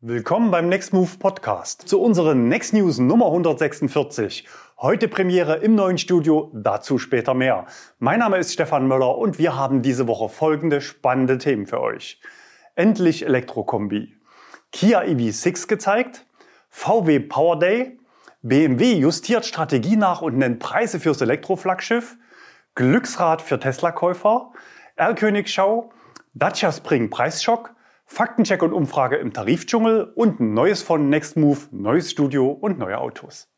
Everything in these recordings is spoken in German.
Willkommen beim Next Move Podcast zu unseren Next News Nummer 146. Heute Premiere im neuen Studio, dazu später mehr. Mein Name ist Stefan Möller und wir haben diese Woche folgende spannende Themen für euch. Endlich Elektrokombi. Kia EV6 gezeigt, VW Power Day, BMW justiert Strategie nach und nennt Preise fürs Elektroflaggschiff, Glücksrad für Tesla-Käufer, Erlkönigschau, Dacia Spring Preisschock, Faktencheck und Umfrage im Tarifdschungel und ein neues von Nextmove, neues Studio und neue Autos.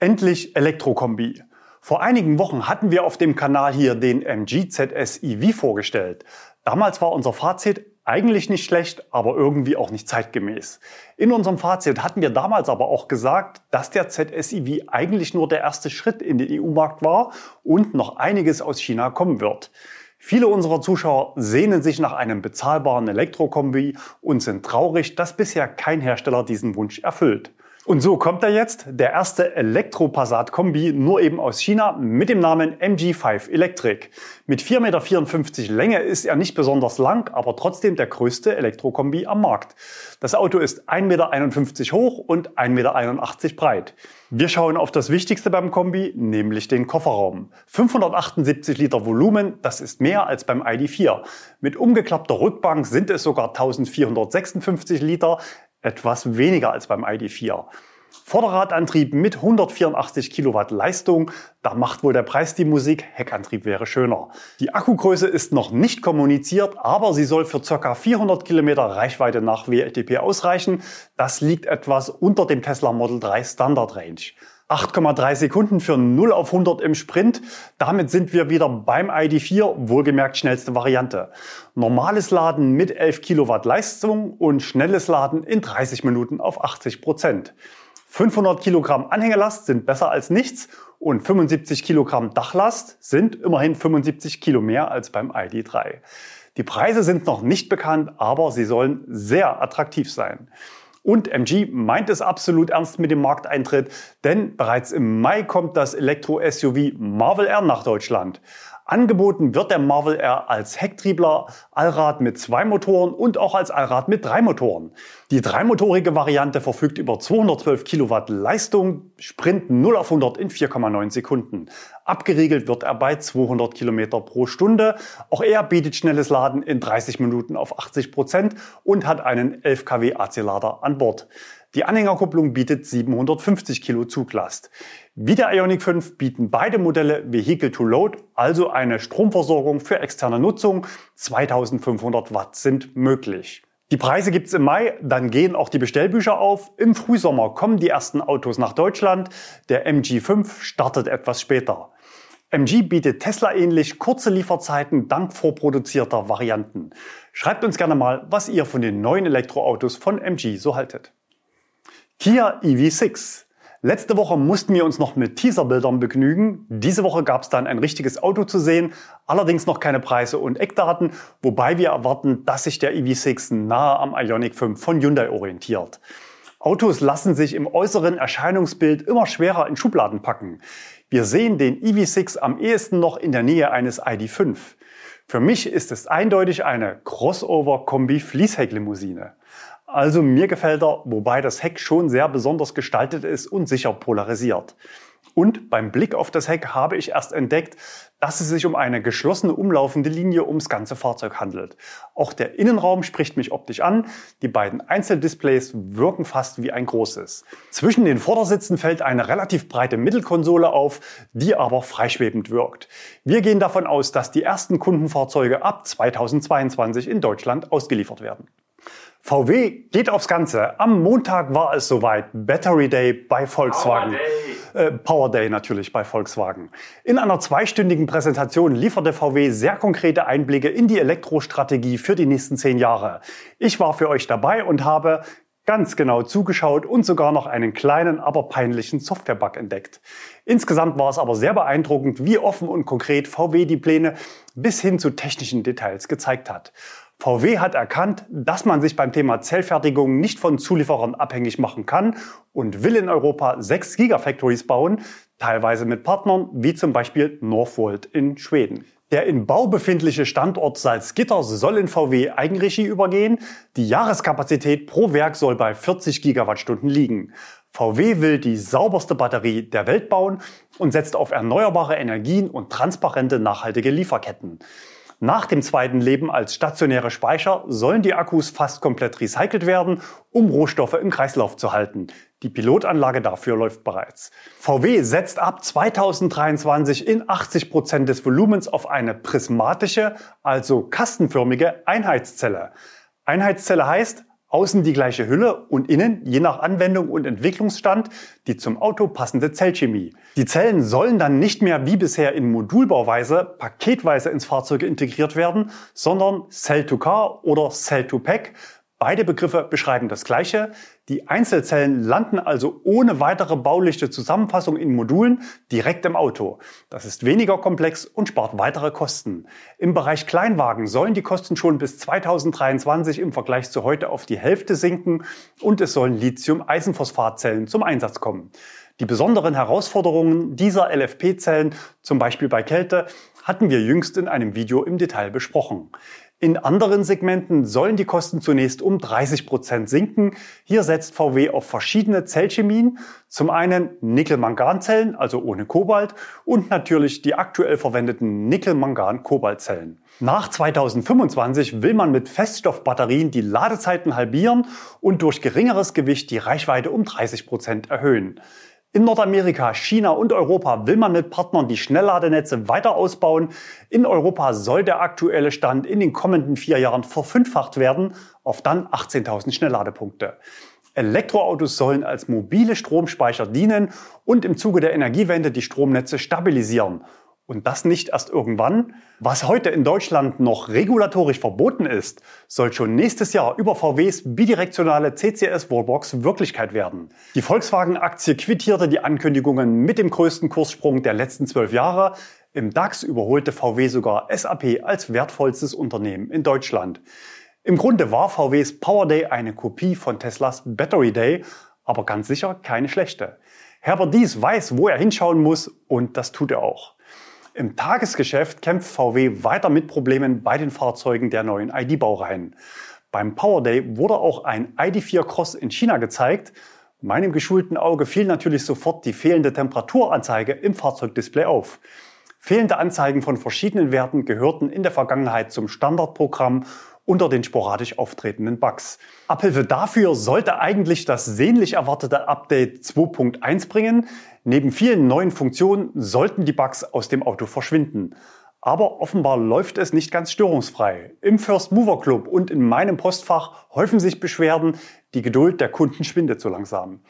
Endlich Elektrokombi. Vor einigen Wochen hatten wir auf dem Kanal hier den MG ZS EV vorgestellt. Damals war unser Fazit eigentlich nicht schlecht, aber irgendwie auch nicht zeitgemäß. In unserem Fazit hatten wir damals aber auch gesagt, dass der ZS EV eigentlich nur der erste Schritt in den EU-Markt war und noch einiges aus China kommen wird. Viele unserer Zuschauer sehnen sich nach einem bezahlbaren Elektrokombi und sind traurig, dass bisher kein Hersteller diesen Wunsch erfüllt. Und so kommt er jetzt, der erste Elektro-Passat-Kombi, nur eben aus China, mit dem Namen MG5 Electric. Mit 4,54 Meter Länge ist er nicht besonders lang, aber trotzdem der größte Elektrokombi am Markt. Das Auto ist 1,51 Meter hoch und 1,81 Meter breit. Wir schauen auf das Wichtigste beim Kombi, nämlich den Kofferraum. 578 Liter Volumen, das ist mehr als beim ID4. Mit umgeklappter Rückbank sind es sogar 1456 Liter etwas weniger als beim ID4. Vorderradantrieb mit 184 Kilowatt Leistung, da macht wohl der Preis die Musik, Heckantrieb wäre schöner. Die Akkugröße ist noch nicht kommuniziert, aber sie soll für ca. 400 Kilometer Reichweite nach WLTP ausreichen. Das liegt etwas unter dem Tesla Model 3 Standard Range. 8,3 Sekunden für 0 auf 100 im Sprint. Damit sind wir wieder beim ID4, wohlgemerkt schnellste Variante. Normales Laden mit 11 Kilowatt Leistung und schnelles Laden in 30 Minuten auf 80 Prozent. 500 Kilogramm Anhängelast sind besser als nichts und 75 Kilogramm Dachlast sind immerhin 75 Kilo mehr als beim ID3. Die Preise sind noch nicht bekannt, aber sie sollen sehr attraktiv sein. Und MG meint es absolut ernst mit dem Markteintritt, denn bereits im Mai kommt das Elektro-SUV Marvel R nach Deutschland. Angeboten wird der Marvel R als Hecktriebler, Allrad mit zwei Motoren und auch als Allrad mit drei Motoren. Die dreimotorige Variante verfügt über 212 Kilowatt Leistung, Sprint 0 auf 100 in 4,9 Sekunden. Abgeriegelt wird er bei 200 Kilometer pro Stunde. Auch er bietet schnelles Laden in 30 Minuten auf 80 Prozent und hat einen 11 kW AC-Lader an Bord. Die Anhängerkupplung bietet 750 Kilo Zuglast. Wie der Ioniq 5 bieten beide Modelle Vehicle to Load, also eine Stromversorgung für externe Nutzung. 2500 Watt sind möglich. Die Preise gibt's im Mai, dann gehen auch die Bestellbücher auf. Im Frühsommer kommen die ersten Autos nach Deutschland. Der MG5 startet etwas später. MG bietet Tesla-ähnlich kurze Lieferzeiten dank vorproduzierter Varianten. Schreibt uns gerne mal, was ihr von den neuen Elektroautos von MG so haltet. Kia EV6. Letzte Woche mussten wir uns noch mit Teaserbildern begnügen. Diese Woche gab es dann ein richtiges Auto zu sehen, allerdings noch keine Preise und Eckdaten, wobei wir erwarten, dass sich der EV6 nahe am Ioniq 5 von Hyundai orientiert. Autos lassen sich im äußeren Erscheinungsbild immer schwerer in Schubladen packen. Wir sehen den EV6 am ehesten noch in der Nähe eines ID5. Für mich ist es eindeutig eine Crossover-Kombi-Fließhecklimousine. Also mir gefällt er, wobei das Heck schon sehr besonders gestaltet ist und sicher polarisiert. Und beim Blick auf das Heck habe ich erst entdeckt, dass es sich um eine geschlossene umlaufende Linie ums ganze Fahrzeug handelt. Auch der Innenraum spricht mich optisch an. Die beiden Einzeldisplays wirken fast wie ein großes. Zwischen den Vordersitzen fällt eine relativ breite Mittelkonsole auf, die aber freischwebend wirkt. Wir gehen davon aus, dass die ersten Kundenfahrzeuge ab 2022 in Deutschland ausgeliefert werden. VW geht aufs Ganze. Am Montag war es soweit. Battery Day bei Volkswagen. Power Day. Äh, Power Day natürlich bei Volkswagen. In einer zweistündigen Präsentation lieferte VW sehr konkrete Einblicke in die Elektrostrategie für die nächsten zehn Jahre. Ich war für euch dabei und habe ganz genau zugeschaut und sogar noch einen kleinen, aber peinlichen Softwarebug entdeckt. Insgesamt war es aber sehr beeindruckend, wie offen und konkret VW die Pläne bis hin zu technischen Details gezeigt hat. VW hat erkannt, dass man sich beim Thema Zellfertigung nicht von Zulieferern abhängig machen kann und will in Europa sechs Gigafactories bauen, teilweise mit Partnern wie zum Beispiel Northvolt in Schweden. Der in Bau befindliche Standort Salzgitter soll in VW Eigenregie übergehen. Die Jahreskapazität pro Werk soll bei 40 Gigawattstunden liegen. VW will die sauberste Batterie der Welt bauen und setzt auf erneuerbare Energien und transparente nachhaltige Lieferketten. Nach dem zweiten Leben als stationäre Speicher sollen die Akkus fast komplett recycelt werden, um Rohstoffe im Kreislauf zu halten. Die Pilotanlage dafür läuft bereits. VW setzt ab 2023 in 80 Prozent des Volumens auf eine prismatische, also kastenförmige Einheitszelle. Einheitszelle heißt, Außen die gleiche Hülle und innen, je nach Anwendung und Entwicklungsstand, die zum Auto passende Zellchemie. Die Zellen sollen dann nicht mehr wie bisher in Modulbauweise paketweise ins Fahrzeug integriert werden, sondern Cell-to-Car oder Cell-to-Pack Beide Begriffe beschreiben das Gleiche. Die Einzelzellen landen also ohne weitere bauliche Zusammenfassung in Modulen direkt im Auto. Das ist weniger komplex und spart weitere Kosten. Im Bereich Kleinwagen sollen die Kosten schon bis 2023 im Vergleich zu heute auf die Hälfte sinken und es sollen Lithium-Eisenphosphatzellen zum Einsatz kommen. Die besonderen Herausforderungen dieser LFP-Zellen, zum Beispiel bei Kälte, hatten wir jüngst in einem Video im Detail besprochen. In anderen Segmenten sollen die Kosten zunächst um 30 Prozent sinken. Hier setzt VW auf verschiedene Zellchemien. Zum einen Nickel-Mangan-Zellen, also ohne Kobalt, und natürlich die aktuell verwendeten Nickel-Mangan-Kobalt-Zellen. Nach 2025 will man mit Feststoffbatterien die Ladezeiten halbieren und durch geringeres Gewicht die Reichweite um 30 Prozent erhöhen. In Nordamerika, China und Europa will man mit Partnern die Schnellladenetze weiter ausbauen. In Europa soll der aktuelle Stand in den kommenden vier Jahren verfünffacht werden auf dann 18.000 Schnellladepunkte. Elektroautos sollen als mobile Stromspeicher dienen und im Zuge der Energiewende die Stromnetze stabilisieren. Und das nicht erst irgendwann. Was heute in Deutschland noch regulatorisch verboten ist, soll schon nächstes Jahr über VWs bidirektionale CCS-Wallbox Wirklichkeit werden. Die Volkswagen-Aktie quittierte die Ankündigungen mit dem größten Kurssprung der letzten zwölf Jahre. Im DAX überholte VW sogar SAP als wertvollstes Unternehmen in Deutschland. Im Grunde war VWs Power Day eine Kopie von Teslas Battery Day, aber ganz sicher keine schlechte. Herbert Dies weiß, wo er hinschauen muss und das tut er auch. Im Tagesgeschäft kämpft VW weiter mit Problemen bei den Fahrzeugen der neuen ID-Baureihen. Beim Power Day wurde auch ein ID4 Cross in China gezeigt. Meinem geschulten Auge fiel natürlich sofort die fehlende Temperaturanzeige im Fahrzeugdisplay auf. Fehlende Anzeigen von verschiedenen Werten gehörten in der Vergangenheit zum Standardprogramm unter den sporadisch auftretenden Bugs. Abhilfe dafür sollte eigentlich das sehnlich erwartete Update 2.1 bringen. Neben vielen neuen Funktionen sollten die Bugs aus dem Auto verschwinden. Aber offenbar läuft es nicht ganz störungsfrei. Im First Mover Club und in meinem Postfach häufen sich Beschwerden, die Geduld der Kunden schwindet so langsam.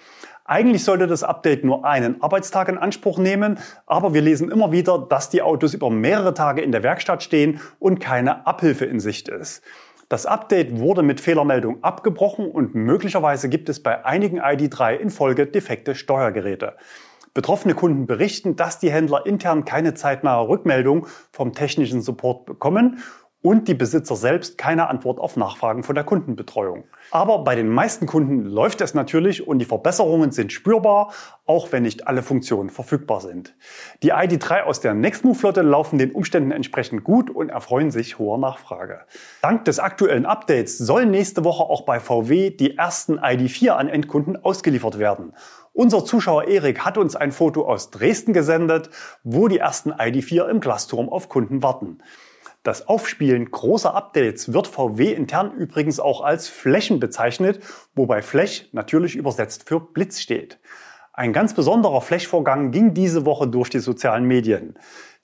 Eigentlich sollte das Update nur einen Arbeitstag in Anspruch nehmen, aber wir lesen immer wieder, dass die Autos über mehrere Tage in der Werkstatt stehen und keine Abhilfe in Sicht ist. Das Update wurde mit Fehlermeldung abgebrochen und möglicherweise gibt es bei einigen ID3 in Folge defekte Steuergeräte. Betroffene Kunden berichten, dass die Händler intern keine zeitnahe Rückmeldung vom technischen Support bekommen und die Besitzer selbst keine Antwort auf Nachfragen von der Kundenbetreuung. Aber bei den meisten Kunden läuft es natürlich und die Verbesserungen sind spürbar, auch wenn nicht alle Funktionen verfügbar sind. Die ID3 aus der Nextmove-Flotte laufen den Umständen entsprechend gut und erfreuen sich hoher Nachfrage. Dank des aktuellen Updates sollen nächste Woche auch bei VW die ersten ID4 an Endkunden ausgeliefert werden. Unser Zuschauer Erik hat uns ein Foto aus Dresden gesendet, wo die ersten ID4 im Glasturm auf Kunden warten. Das Aufspielen großer Updates wird VW intern übrigens auch als Flächen bezeichnet, wobei Flech natürlich übersetzt für Blitz steht. Ein ganz besonderer Flechvorgang ging diese Woche durch die sozialen Medien.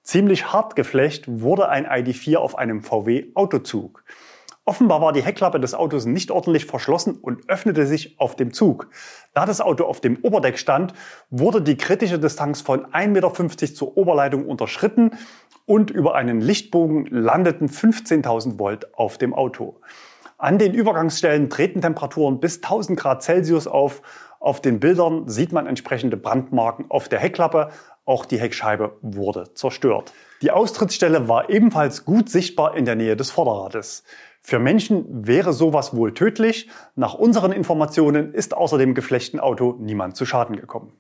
Ziemlich hart geflecht wurde ein ID4 auf einem VW Autozug. Offenbar war die Heckklappe des Autos nicht ordentlich verschlossen und öffnete sich auf dem Zug. Da das Auto auf dem Oberdeck stand, wurde die kritische Distanz von 1,50 Meter zur Oberleitung unterschritten und über einen Lichtbogen landeten 15.000 Volt auf dem Auto. An den Übergangsstellen treten Temperaturen bis 1000 Grad Celsius auf. Auf den Bildern sieht man entsprechende Brandmarken auf der Heckklappe. Auch die Heckscheibe wurde zerstört. Die Austrittsstelle war ebenfalls gut sichtbar in der Nähe des Vorderrades. Für Menschen wäre sowas wohl tödlich. Nach unseren Informationen ist außer dem geflechten Auto niemand zu Schaden gekommen.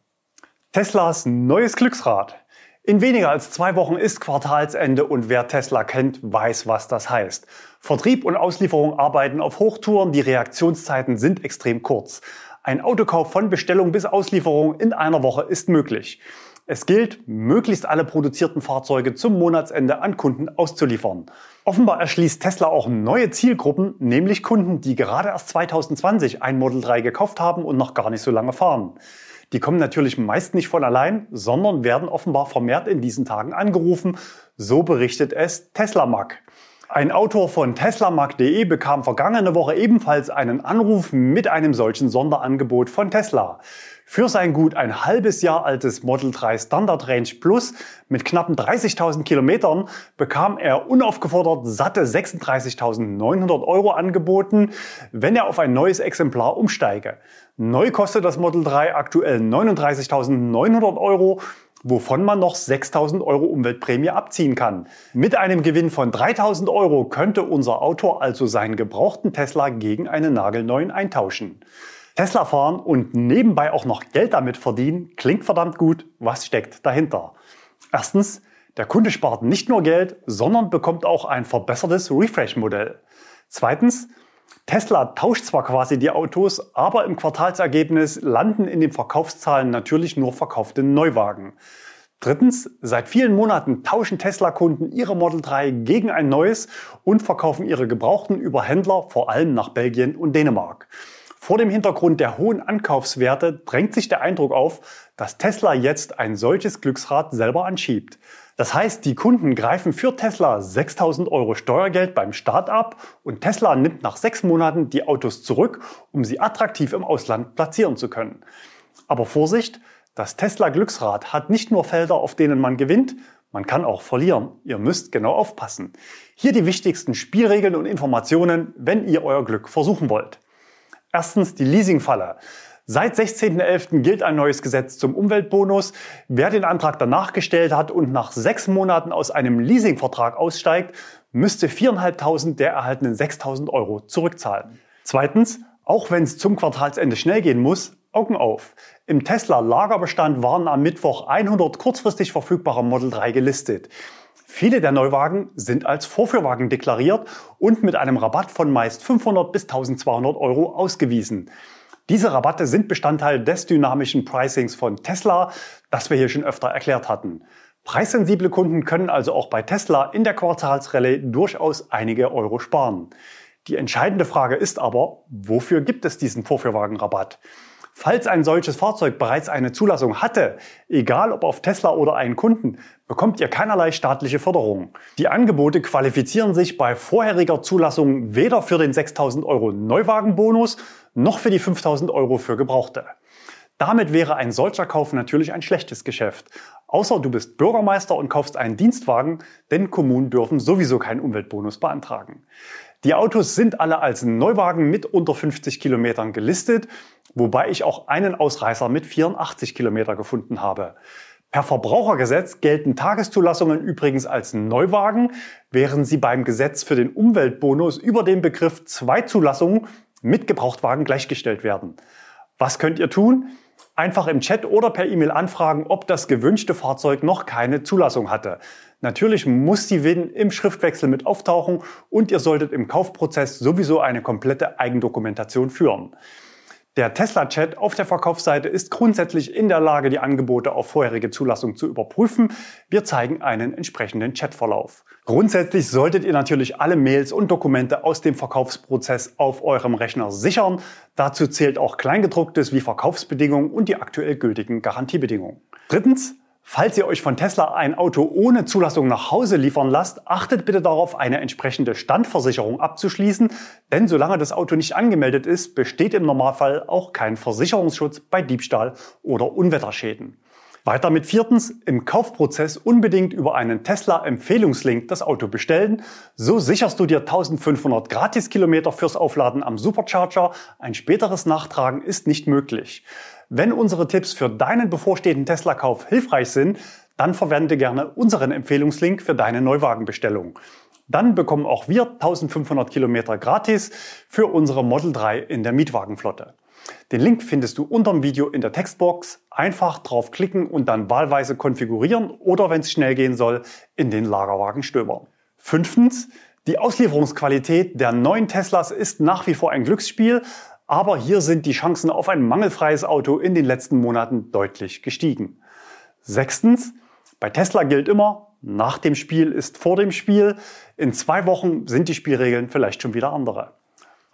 Teslas neues Glücksrad. In weniger als zwei Wochen ist Quartalsende und wer Tesla kennt, weiß, was das heißt. Vertrieb und Auslieferung arbeiten auf Hochtouren, die Reaktionszeiten sind extrem kurz. Ein Autokauf von Bestellung bis Auslieferung in einer Woche ist möglich. Es gilt, möglichst alle produzierten Fahrzeuge zum Monatsende an Kunden auszuliefern. Offenbar erschließt Tesla auch neue Zielgruppen, nämlich Kunden, die gerade erst 2020 ein Model 3 gekauft haben und noch gar nicht so lange fahren. Die kommen natürlich meist nicht von allein, sondern werden offenbar vermehrt in diesen Tagen angerufen. So berichtet es Tesla Mag. Ein Autor von teslamag.de bekam vergangene Woche ebenfalls einen Anruf mit einem solchen Sonderangebot von Tesla. Für sein gut ein halbes Jahr altes Model 3 Standard Range Plus mit knappen 30.000 Kilometern bekam er unaufgefordert satte 36.900 Euro angeboten, wenn er auf ein neues Exemplar umsteige. Neu kostet das Model 3 aktuell 39.900 Euro wovon man noch 6000 Euro Umweltprämie abziehen kann. Mit einem Gewinn von 3000 Euro könnte unser Autor also seinen gebrauchten Tesla gegen einen nagelneuen eintauschen. Tesla fahren und nebenbei auch noch Geld damit verdienen, klingt verdammt gut. Was steckt dahinter? Erstens, der Kunde spart nicht nur Geld, sondern bekommt auch ein verbessertes Refresh-Modell. Zweitens, Tesla tauscht zwar quasi die Autos, aber im Quartalsergebnis landen in den Verkaufszahlen natürlich nur verkaufte Neuwagen. Drittens, seit vielen Monaten tauschen Tesla-Kunden ihre Model 3 gegen ein neues und verkaufen ihre Gebrauchten über Händler, vor allem nach Belgien und Dänemark. Vor dem Hintergrund der hohen Ankaufswerte drängt sich der Eindruck auf, dass Tesla jetzt ein solches Glücksrad selber anschiebt. Das heißt, die Kunden greifen für Tesla 6000 Euro Steuergeld beim Start ab und Tesla nimmt nach sechs Monaten die Autos zurück, um sie attraktiv im Ausland platzieren zu können. Aber Vorsicht, das Tesla Glücksrad hat nicht nur Felder, auf denen man gewinnt, man kann auch verlieren. Ihr müsst genau aufpassen. Hier die wichtigsten Spielregeln und Informationen, wenn ihr euer Glück versuchen wollt. Erstens die Leasingfalle. Seit 16.11. gilt ein neues Gesetz zum Umweltbonus. Wer den Antrag danach gestellt hat und nach sechs Monaten aus einem Leasingvertrag aussteigt, müsste 4.500 der erhaltenen 6.000 Euro zurückzahlen. Zweitens, auch wenn es zum Quartalsende schnell gehen muss, Augen auf. Im Tesla Lagerbestand waren am Mittwoch 100 kurzfristig verfügbare Model 3 gelistet. Viele der Neuwagen sind als Vorführwagen deklariert und mit einem Rabatt von meist 500 bis 1200 Euro ausgewiesen. Diese Rabatte sind Bestandteil des dynamischen Pricings von Tesla, das wir hier schon öfter erklärt hatten. Preissensible Kunden können also auch bei Tesla in der Quartalsrallye durchaus einige Euro sparen. Die entscheidende Frage ist aber, wofür gibt es diesen Vorführwagenrabatt? Falls ein solches Fahrzeug bereits eine Zulassung hatte, egal ob auf Tesla oder einen Kunden, bekommt ihr keinerlei staatliche Förderung. Die Angebote qualifizieren sich bei vorheriger Zulassung weder für den 6000 Euro Neuwagenbonus noch für die 5000 Euro für Gebrauchte. Damit wäre ein solcher Kauf natürlich ein schlechtes Geschäft. Außer du bist Bürgermeister und kaufst einen Dienstwagen, denn Kommunen dürfen sowieso keinen Umweltbonus beantragen. Die Autos sind alle als Neuwagen mit unter 50 Kilometern gelistet, wobei ich auch einen Ausreißer mit 84 Kilometer gefunden habe. Per Verbrauchergesetz gelten Tageszulassungen übrigens als Neuwagen, während sie beim Gesetz für den Umweltbonus über den Begriff zwei Zulassungen mit Gebrauchtwagen gleichgestellt werden. Was könnt ihr tun? Einfach im Chat oder per E-Mail anfragen, ob das gewünschte Fahrzeug noch keine Zulassung hatte. Natürlich muss die WIN im Schriftwechsel mit auftauchen und ihr solltet im Kaufprozess sowieso eine komplette Eigendokumentation führen. Der Tesla-Chat auf der Verkaufsseite ist grundsätzlich in der Lage, die Angebote auf vorherige Zulassung zu überprüfen. Wir zeigen einen entsprechenden Chatverlauf. Grundsätzlich solltet ihr natürlich alle Mails und Dokumente aus dem Verkaufsprozess auf eurem Rechner sichern. Dazu zählt auch Kleingedrucktes wie Verkaufsbedingungen und die aktuell gültigen Garantiebedingungen. Drittens, Falls ihr euch von Tesla ein Auto ohne Zulassung nach Hause liefern lasst, achtet bitte darauf, eine entsprechende Standversicherung abzuschließen, denn solange das Auto nicht angemeldet ist, besteht im Normalfall auch kein Versicherungsschutz bei Diebstahl oder Unwetterschäden. Weiter mit viertens, im Kaufprozess unbedingt über einen Tesla-Empfehlungslink das Auto bestellen. So sicherst du dir 1500 Gratiskilometer fürs Aufladen am Supercharger. Ein späteres Nachtragen ist nicht möglich. Wenn unsere Tipps für deinen bevorstehenden Tesla-Kauf hilfreich sind, dann verwende gerne unseren Empfehlungslink für deine Neuwagenbestellung. Dann bekommen auch wir 1500 Kilometer gratis für unsere Model 3 in der Mietwagenflotte. Den Link findest du unter dem Video in der Textbox. Einfach draufklicken und dann wahlweise konfigurieren oder wenn es schnell gehen soll, in den Lagerwagen stöbern. Fünftens, die Auslieferungsqualität der neuen Teslas ist nach wie vor ein Glücksspiel, aber hier sind die Chancen auf ein mangelfreies Auto in den letzten Monaten deutlich gestiegen. Sechstens, bei Tesla gilt immer, nach dem Spiel ist vor dem Spiel. In zwei Wochen sind die Spielregeln vielleicht schon wieder andere.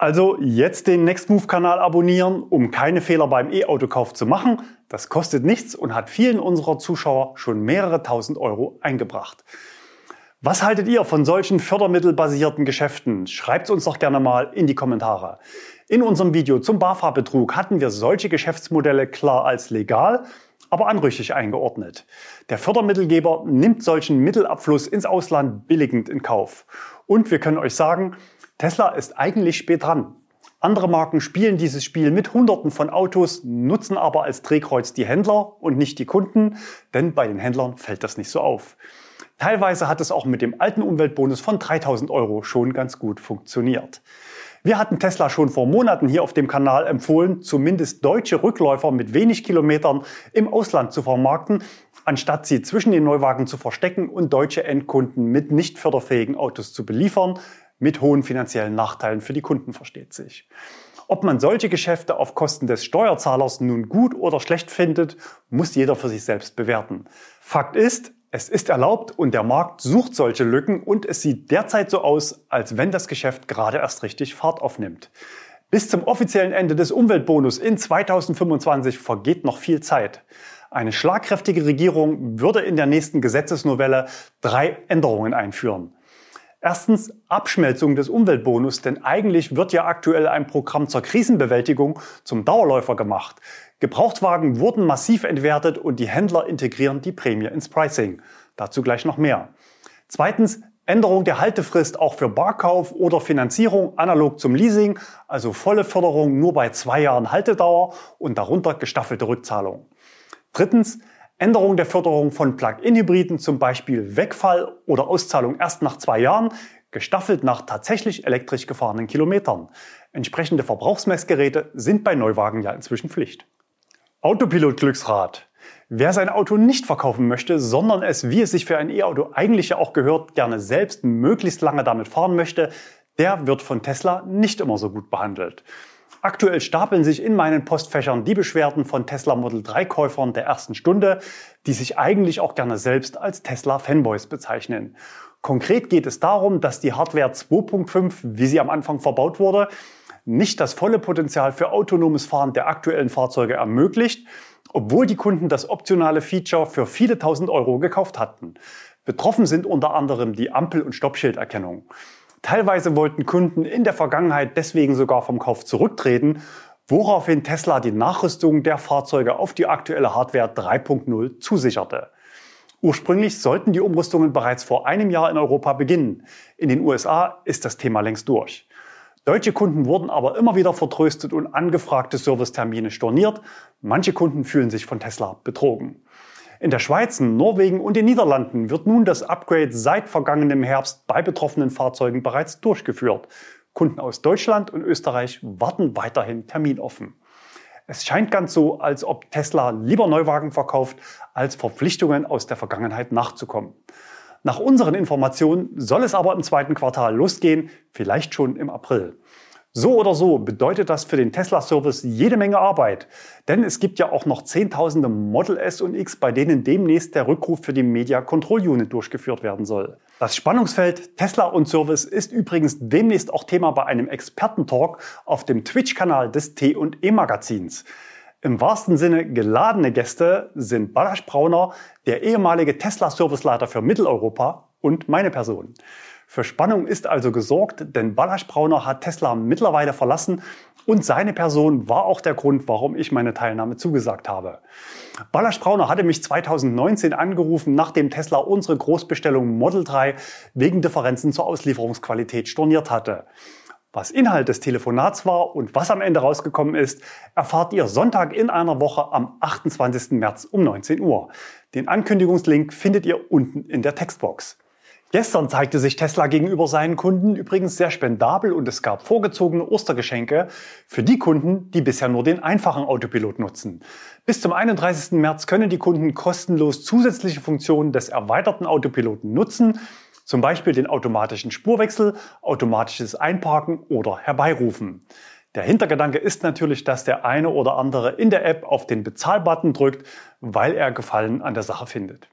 Also jetzt den Nextmove-Kanal abonnieren, um keine Fehler beim E-Autokauf zu machen. Das kostet nichts und hat vielen unserer Zuschauer schon mehrere tausend Euro eingebracht. Was haltet ihr von solchen fördermittelbasierten Geschäften? Schreibt uns doch gerne mal in die Kommentare. In unserem Video zum BAFA-Betrug hatten wir solche Geschäftsmodelle klar als legal, aber anrüchig eingeordnet. Der Fördermittelgeber nimmt solchen Mittelabfluss ins Ausland billigend in Kauf. Und wir können euch sagen, Tesla ist eigentlich spät dran. Andere Marken spielen dieses Spiel mit Hunderten von Autos, nutzen aber als Drehkreuz die Händler und nicht die Kunden, denn bei den Händlern fällt das nicht so auf. Teilweise hat es auch mit dem alten Umweltbonus von 3000 Euro schon ganz gut funktioniert. Wir hatten Tesla schon vor Monaten hier auf dem Kanal empfohlen, zumindest deutsche Rückläufer mit wenig Kilometern im Ausland zu vermarkten, anstatt sie zwischen den Neuwagen zu verstecken und deutsche Endkunden mit nicht förderfähigen Autos zu beliefern, mit hohen finanziellen Nachteilen für die Kunden versteht sich. Ob man solche Geschäfte auf Kosten des Steuerzahlers nun gut oder schlecht findet, muss jeder für sich selbst bewerten. Fakt ist, es ist erlaubt und der Markt sucht solche Lücken und es sieht derzeit so aus, als wenn das Geschäft gerade erst richtig Fahrt aufnimmt. Bis zum offiziellen Ende des Umweltbonus in 2025 vergeht noch viel Zeit. Eine schlagkräftige Regierung würde in der nächsten Gesetzesnovelle drei Änderungen einführen. Erstens Abschmelzung des Umweltbonus, denn eigentlich wird ja aktuell ein Programm zur Krisenbewältigung zum Dauerläufer gemacht. Gebrauchtwagen wurden massiv entwertet und die Händler integrieren die Prämie ins Pricing. Dazu gleich noch mehr. Zweitens Änderung der Haltefrist auch für Barkauf oder Finanzierung analog zum Leasing, also volle Förderung nur bei zwei Jahren Haltedauer und darunter gestaffelte Rückzahlung. Drittens Änderung der Förderung von Plug-in-Hybriden, zum Beispiel Wegfall oder Auszahlung erst nach zwei Jahren, gestaffelt nach tatsächlich elektrisch gefahrenen Kilometern. Entsprechende Verbrauchsmessgeräte sind bei Neuwagen ja inzwischen Pflicht. Autopilot Glücksrad. Wer sein Auto nicht verkaufen möchte, sondern es, wie es sich für ein E-Auto eigentlich ja auch gehört, gerne selbst möglichst lange damit fahren möchte, der wird von Tesla nicht immer so gut behandelt. Aktuell stapeln sich in meinen Postfächern die Beschwerden von Tesla Model 3 Käufern der ersten Stunde, die sich eigentlich auch gerne selbst als Tesla Fanboys bezeichnen. Konkret geht es darum, dass die Hardware 2.5, wie sie am Anfang verbaut wurde, nicht das volle Potenzial für autonomes Fahren der aktuellen Fahrzeuge ermöglicht, obwohl die Kunden das optionale Feature für viele tausend Euro gekauft hatten. Betroffen sind unter anderem die Ampel- und Stoppschilderkennung. Teilweise wollten Kunden in der Vergangenheit deswegen sogar vom Kauf zurücktreten, woraufhin Tesla die Nachrüstung der Fahrzeuge auf die aktuelle Hardware 3.0 zusicherte. Ursprünglich sollten die Umrüstungen bereits vor einem Jahr in Europa beginnen. In den USA ist das Thema längst durch. Deutsche Kunden wurden aber immer wieder vertröstet und angefragte Servicetermine storniert. Manche Kunden fühlen sich von Tesla betrogen. In der Schweiz, Norwegen und den Niederlanden wird nun das Upgrade seit vergangenem Herbst bei betroffenen Fahrzeugen bereits durchgeführt. Kunden aus Deutschland und Österreich warten weiterhin terminoffen. Es scheint ganz so, als ob Tesla lieber Neuwagen verkauft, als Verpflichtungen aus der Vergangenheit nachzukommen. Nach unseren Informationen soll es aber im zweiten Quartal losgehen, vielleicht schon im April. So oder so bedeutet das für den Tesla-Service jede Menge Arbeit. Denn es gibt ja auch noch Zehntausende Model S und X, bei denen demnächst der Rückruf für die Media Control Unit durchgeführt werden soll. Das Spannungsfeld Tesla und Service ist übrigens demnächst auch Thema bei einem Expertentalk auf dem Twitch-Kanal des T&E Magazins. Im wahrsten Sinne geladene Gäste sind Balasch Brauner, der ehemalige Tesla-Serviceleiter für Mitteleuropa und meine Person. Für Spannung ist also gesorgt, denn Balasch Brauner hat Tesla mittlerweile verlassen und seine Person war auch der Grund, warum ich meine Teilnahme zugesagt habe. Balasch Brauner hatte mich 2019 angerufen, nachdem Tesla unsere Großbestellung Model 3 wegen Differenzen zur Auslieferungsqualität storniert hatte. Was Inhalt des Telefonats war und was am Ende rausgekommen ist, erfahrt ihr Sonntag in einer Woche am 28. März um 19 Uhr. Den Ankündigungslink findet ihr unten in der Textbox. Gestern zeigte sich Tesla gegenüber seinen Kunden übrigens sehr spendabel und es gab vorgezogene Ostergeschenke für die Kunden, die bisher nur den einfachen Autopilot nutzen. Bis zum 31. März können die Kunden kostenlos zusätzliche Funktionen des erweiterten Autopiloten nutzen, zum Beispiel den automatischen Spurwechsel, automatisches Einparken oder Herbeirufen. Der Hintergedanke ist natürlich, dass der eine oder andere in der App auf den Bezahlbutton drückt, weil er Gefallen an der Sache findet.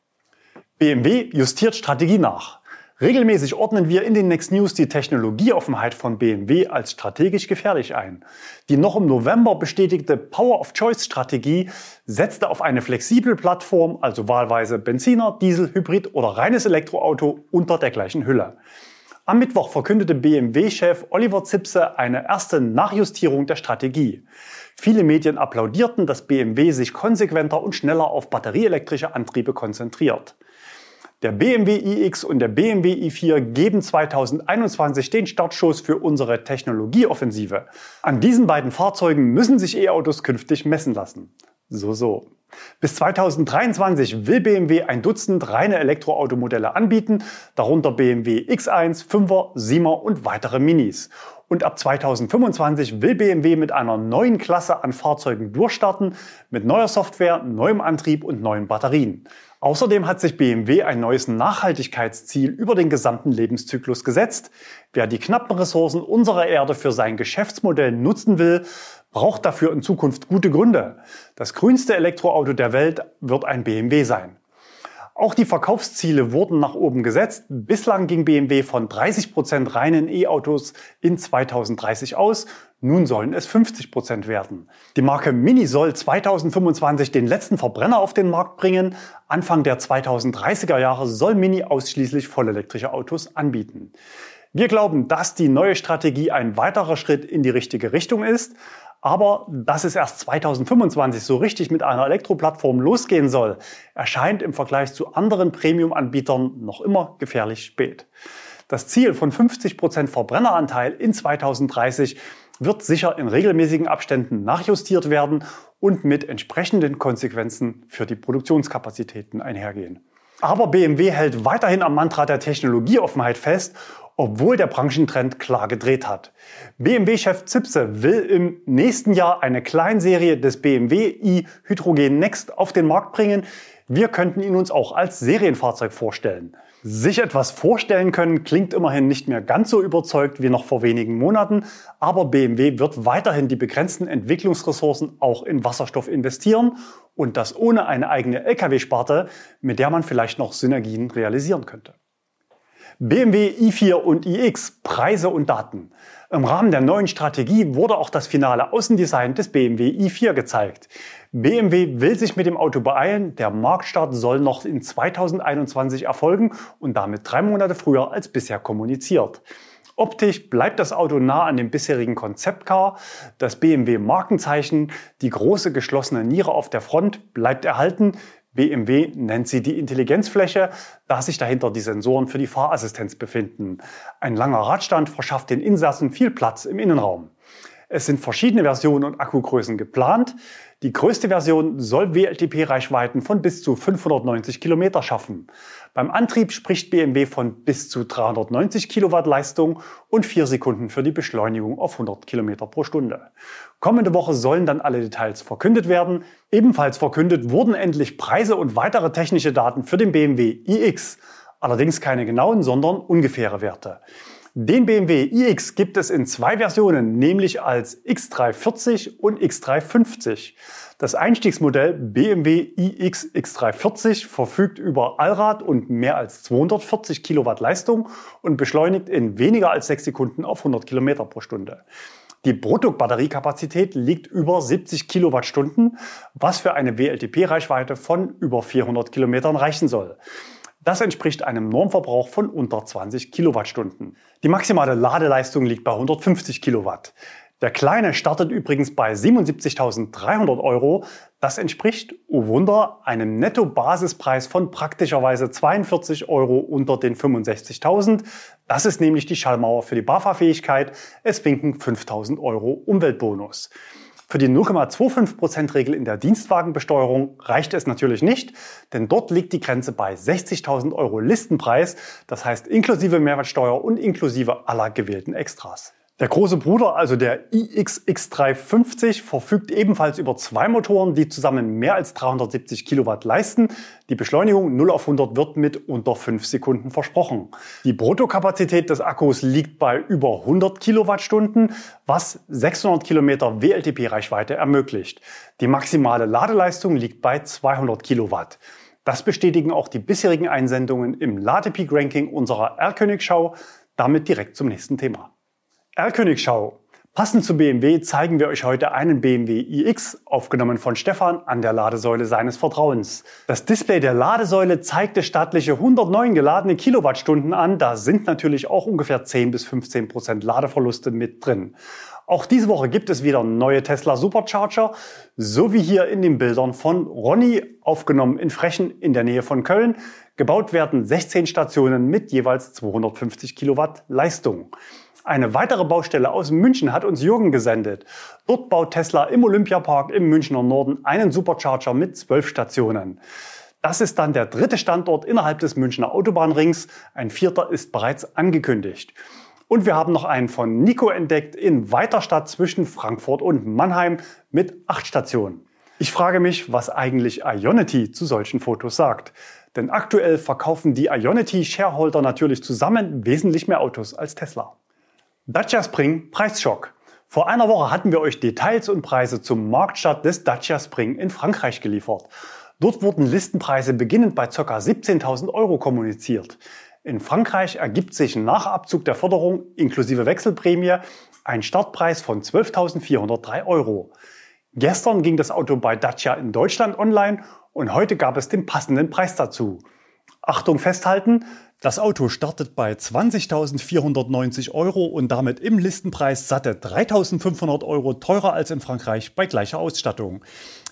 BMW justiert Strategie nach. Regelmäßig ordnen wir in den Next News die Technologieoffenheit von BMW als strategisch gefährlich ein. Die noch im November bestätigte Power of Choice Strategie setzte auf eine flexible Plattform, also wahlweise Benziner, Diesel, Hybrid oder reines Elektroauto unter der gleichen Hülle. Am Mittwoch verkündete BMW-Chef Oliver Zipse eine erste Nachjustierung der Strategie. Viele Medien applaudierten, dass BMW sich konsequenter und schneller auf batterieelektrische Antriebe konzentriert. Der BMW iX und der BMW i4 geben 2021 den Startschuss für unsere Technologieoffensive. An diesen beiden Fahrzeugen müssen sich E-Autos künftig messen lassen. So, so. Bis 2023 will BMW ein Dutzend reine Elektroautomodelle anbieten, darunter BMW X1, 5er, 7er und weitere Minis. Und ab 2025 will BMW mit einer neuen Klasse an Fahrzeugen durchstarten, mit neuer Software, neuem Antrieb und neuen Batterien. Außerdem hat sich BMW ein neues Nachhaltigkeitsziel über den gesamten Lebenszyklus gesetzt. Wer die knappen Ressourcen unserer Erde für sein Geschäftsmodell nutzen will, braucht dafür in Zukunft gute Gründe. Das grünste Elektroauto der Welt wird ein BMW sein. Auch die Verkaufsziele wurden nach oben gesetzt. Bislang ging BMW von 30 Prozent reinen E-Autos in 2030 aus. Nun sollen es 50 Prozent werden. Die Marke Mini soll 2025 den letzten Verbrenner auf den Markt bringen. Anfang der 2030er Jahre soll Mini ausschließlich vollelektrische Autos anbieten. Wir glauben, dass die neue Strategie ein weiterer Schritt in die richtige Richtung ist. Aber dass es erst 2025 so richtig mit einer Elektroplattform losgehen soll, erscheint im Vergleich zu anderen Premium-Anbietern noch immer gefährlich spät. Das Ziel von 50 Prozent Verbrenneranteil in 2030 wird sicher in regelmäßigen Abständen nachjustiert werden und mit entsprechenden Konsequenzen für die Produktionskapazitäten einhergehen. Aber BMW hält weiterhin am Mantra der Technologieoffenheit fest obwohl der Branchentrend klar gedreht hat. BMW-Chef Zipse will im nächsten Jahr eine Kleinserie des BMW i Hydrogen Next auf den Markt bringen. Wir könnten ihn uns auch als Serienfahrzeug vorstellen. Sich etwas vorstellen können klingt immerhin nicht mehr ganz so überzeugt wie noch vor wenigen Monaten, aber BMW wird weiterhin die begrenzten Entwicklungsressourcen auch in Wasserstoff investieren und das ohne eine eigene Lkw-Sparte, mit der man vielleicht noch Synergien realisieren könnte. BMW i4 und iX, Preise und Daten. Im Rahmen der neuen Strategie wurde auch das finale Außendesign des BMW i4 gezeigt. BMW will sich mit dem Auto beeilen. Der Marktstart soll noch in 2021 erfolgen und damit drei Monate früher als bisher kommuniziert. Optisch bleibt das Auto nah an dem bisherigen Konzeptcar. Das BMW Markenzeichen, die große geschlossene Niere auf der Front bleibt erhalten. BMW nennt sie die Intelligenzfläche, da sich dahinter die Sensoren für die Fahrassistenz befinden. Ein langer Radstand verschafft den Insassen viel Platz im Innenraum. Es sind verschiedene Versionen und Akkugrößen geplant. Die größte Version soll WLTP-Reichweiten von bis zu 590 Kilometer schaffen. Beim Antrieb spricht BMW von bis zu 390 Kilowatt Leistung und 4 Sekunden für die Beschleunigung auf 100 Kilometer pro Stunde. Kommende Woche sollen dann alle Details verkündet werden. Ebenfalls verkündet wurden endlich Preise und weitere technische Daten für den BMW iX. Allerdings keine genauen, sondern ungefähre Werte. Den BMW iX gibt es in zwei Versionen, nämlich als X340 und X350. Das Einstiegsmodell BMW iX X340 verfügt über Allrad und mehr als 240 Kilowatt Leistung und beschleunigt in weniger als sechs Sekunden auf 100 Kilometer pro Stunde. Die Bruttobatteriekapazität liegt über 70 Kilowattstunden, was für eine WLTP-Reichweite von über 400 Kilometern reichen soll. Das entspricht einem Normverbrauch von unter 20 Kilowattstunden. Die maximale Ladeleistung liegt bei 150 Kilowatt. Der kleine startet übrigens bei 77.300 Euro. Das entspricht, oh Wunder, einem Netto-Basispreis von praktischerweise 42 Euro unter den 65.000. Das ist nämlich die Schallmauer für die BAFA-Fähigkeit. Es winken 5.000 Euro Umweltbonus. Für die 0,25%-Regel in der Dienstwagenbesteuerung reicht es natürlich nicht, denn dort liegt die Grenze bei 60.000 Euro Listenpreis, das heißt inklusive Mehrwertsteuer und inklusive aller gewählten Extras. Der große Bruder, also der iXX350, verfügt ebenfalls über zwei Motoren, die zusammen mehr als 370 Kilowatt leisten. Die Beschleunigung 0 auf 100 wird mit unter 5 Sekunden versprochen. Die Bruttokapazität des Akkus liegt bei über 100 Kilowattstunden, was 600 Kilometer WLTP-Reichweite ermöglicht. Die maximale Ladeleistung liegt bei 200 Kilowatt. Das bestätigen auch die bisherigen Einsendungen im Ladepeak-Ranking unserer R-König-Schau. Damit direkt zum nächsten Thema. R-Königschau. Passend zu BMW zeigen wir euch heute einen BMW iX, aufgenommen von Stefan an der Ladesäule seines Vertrauens. Das Display der Ladesäule zeigte stattliche 109 geladene Kilowattstunden an. Da sind natürlich auch ungefähr 10 bis 15 Prozent Ladeverluste mit drin. Auch diese Woche gibt es wieder neue Tesla Supercharger, so wie hier in den Bildern von Ronny, aufgenommen in Frechen in der Nähe von Köln. Gebaut werden 16 Stationen mit jeweils 250 Kilowatt Leistung. Eine weitere Baustelle aus München hat uns Jürgen gesendet. Dort baut Tesla im Olympiapark im Münchner Norden einen Supercharger mit zwölf Stationen. Das ist dann der dritte Standort innerhalb des Münchner Autobahnrings. Ein vierter ist bereits angekündigt. Und wir haben noch einen von Nico entdeckt in Weiterstadt zwischen Frankfurt und Mannheim mit acht Stationen. Ich frage mich, was eigentlich Ionity zu solchen Fotos sagt. Denn aktuell verkaufen die Ionity Shareholder natürlich zusammen wesentlich mehr Autos als Tesla. Dacia Spring Preisschock. Vor einer Woche hatten wir euch Details und Preise zum Marktstart des Dacia Spring in Frankreich geliefert. Dort wurden Listenpreise beginnend bei ca. 17.000 Euro kommuniziert. In Frankreich ergibt sich nach Abzug der Förderung inklusive Wechselprämie ein Startpreis von 12.403 Euro. Gestern ging das Auto bei Dacia in Deutschland online und heute gab es den passenden Preis dazu. Achtung festhalten, das Auto startet bei 20.490 Euro und damit im Listenpreis satte 3.500 Euro teurer als in Frankreich bei gleicher Ausstattung.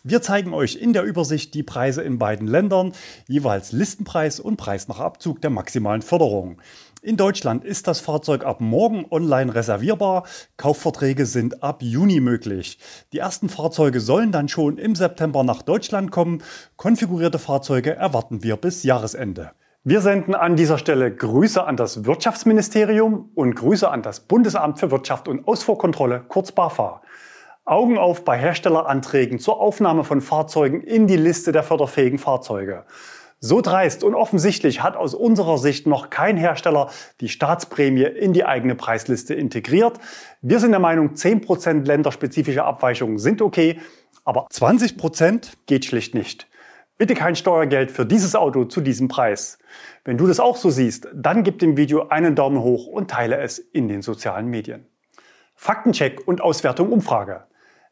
Wir zeigen euch in der Übersicht die Preise in beiden Ländern, jeweils Listenpreis und Preis nach Abzug der maximalen Förderung. In Deutschland ist das Fahrzeug ab morgen online reservierbar. Kaufverträge sind ab Juni möglich. Die ersten Fahrzeuge sollen dann schon im September nach Deutschland kommen. Konfigurierte Fahrzeuge erwarten wir bis Jahresende. Wir senden an dieser Stelle Grüße an das Wirtschaftsministerium und Grüße an das Bundesamt für Wirtschaft und Ausfuhrkontrolle, kurz BAFA. Augen auf bei Herstelleranträgen zur Aufnahme von Fahrzeugen in die Liste der förderfähigen Fahrzeuge. So dreist und offensichtlich hat aus unserer Sicht noch kein Hersteller die Staatsprämie in die eigene Preisliste integriert. Wir sind der Meinung, 10% länderspezifische Abweichungen sind okay, aber 20% geht schlicht nicht. Bitte kein Steuergeld für dieses Auto zu diesem Preis. Wenn du das auch so siehst, dann gib dem Video einen Daumen hoch und teile es in den sozialen Medien. Faktencheck und Auswertung Umfrage.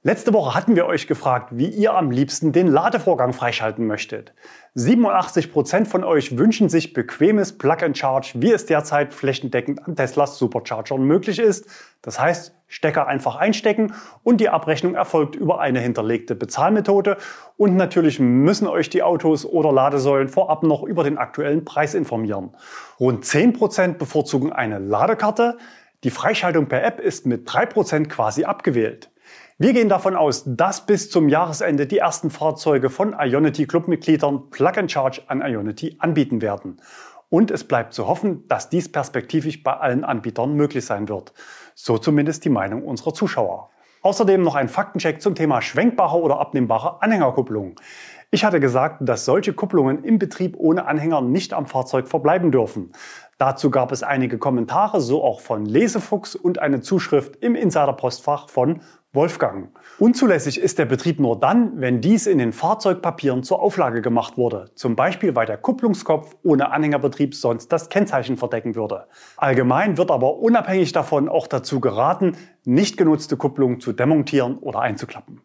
Letzte Woche hatten wir euch gefragt, wie ihr am liebsten den Ladevorgang freischalten möchtet. 87 Prozent von euch wünschen sich bequemes Plug-and-Charge, wie es derzeit flächendeckend an Teslas Superchargern möglich ist. Das heißt, Stecker einfach einstecken und die Abrechnung erfolgt über eine hinterlegte Bezahlmethode. Und natürlich müssen euch die Autos oder Ladesäulen vorab noch über den aktuellen Preis informieren. Rund 10 Prozent bevorzugen eine Ladekarte. Die Freischaltung per App ist mit 3% quasi abgewählt. Wir gehen davon aus, dass bis zum Jahresende die ersten Fahrzeuge von Ionity Clubmitgliedern Plug and Charge an Ionity anbieten werden. Und es bleibt zu hoffen, dass dies perspektivisch bei allen Anbietern möglich sein wird. So zumindest die Meinung unserer Zuschauer. Außerdem noch ein Faktencheck zum Thema schwenkbare oder abnehmbare Anhängerkupplung. Ich hatte gesagt, dass solche Kupplungen im Betrieb ohne Anhänger nicht am Fahrzeug verbleiben dürfen. Dazu gab es einige Kommentare, so auch von Lesefuchs und eine Zuschrift im Insider-Postfach von Wolfgang. Unzulässig ist der Betrieb nur dann, wenn dies in den Fahrzeugpapieren zur Auflage gemacht wurde. Zum Beispiel, weil der Kupplungskopf ohne Anhängerbetrieb sonst das Kennzeichen verdecken würde. Allgemein wird aber unabhängig davon auch dazu geraten, nicht genutzte Kupplungen zu demontieren oder einzuklappen.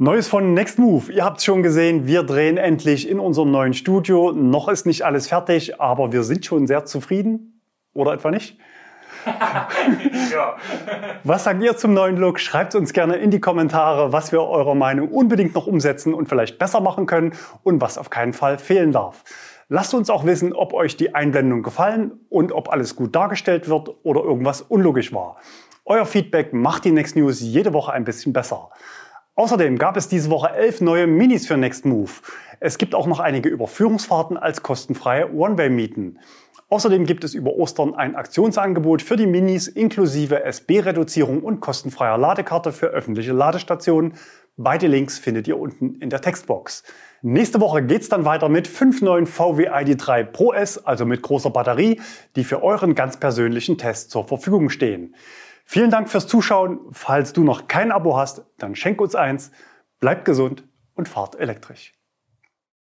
Neues von Next Move. Ihr habt es schon gesehen, wir drehen endlich in unserem neuen Studio. Noch ist nicht alles fertig, aber wir sind schon sehr zufrieden. Oder etwa nicht? ja. Was sagt ihr zum neuen Look? Schreibt uns gerne in die Kommentare, was wir eurer Meinung unbedingt noch umsetzen und vielleicht besser machen können und was auf keinen Fall fehlen darf. Lasst uns auch wissen, ob euch die Einblendungen gefallen und ob alles gut dargestellt wird oder irgendwas unlogisch war. Euer Feedback macht die Next News jede Woche ein bisschen besser. Außerdem gab es diese Woche elf neue Minis für Nextmove. Es gibt auch noch einige Überführungsfahrten als kostenfreie One-Way-Mieten. Außerdem gibt es über Ostern ein Aktionsangebot für die Minis inklusive SB-Reduzierung und kostenfreier Ladekarte für öffentliche Ladestationen. Beide Links findet ihr unten in der Textbox. Nächste Woche geht's dann weiter mit fünf neuen VW ID3 Pro S, also mit großer Batterie, die für euren ganz persönlichen Test zur Verfügung stehen. Vielen Dank fürs Zuschauen. Falls du noch kein Abo hast, dann schenk uns eins. Bleibt gesund und fahrt elektrisch.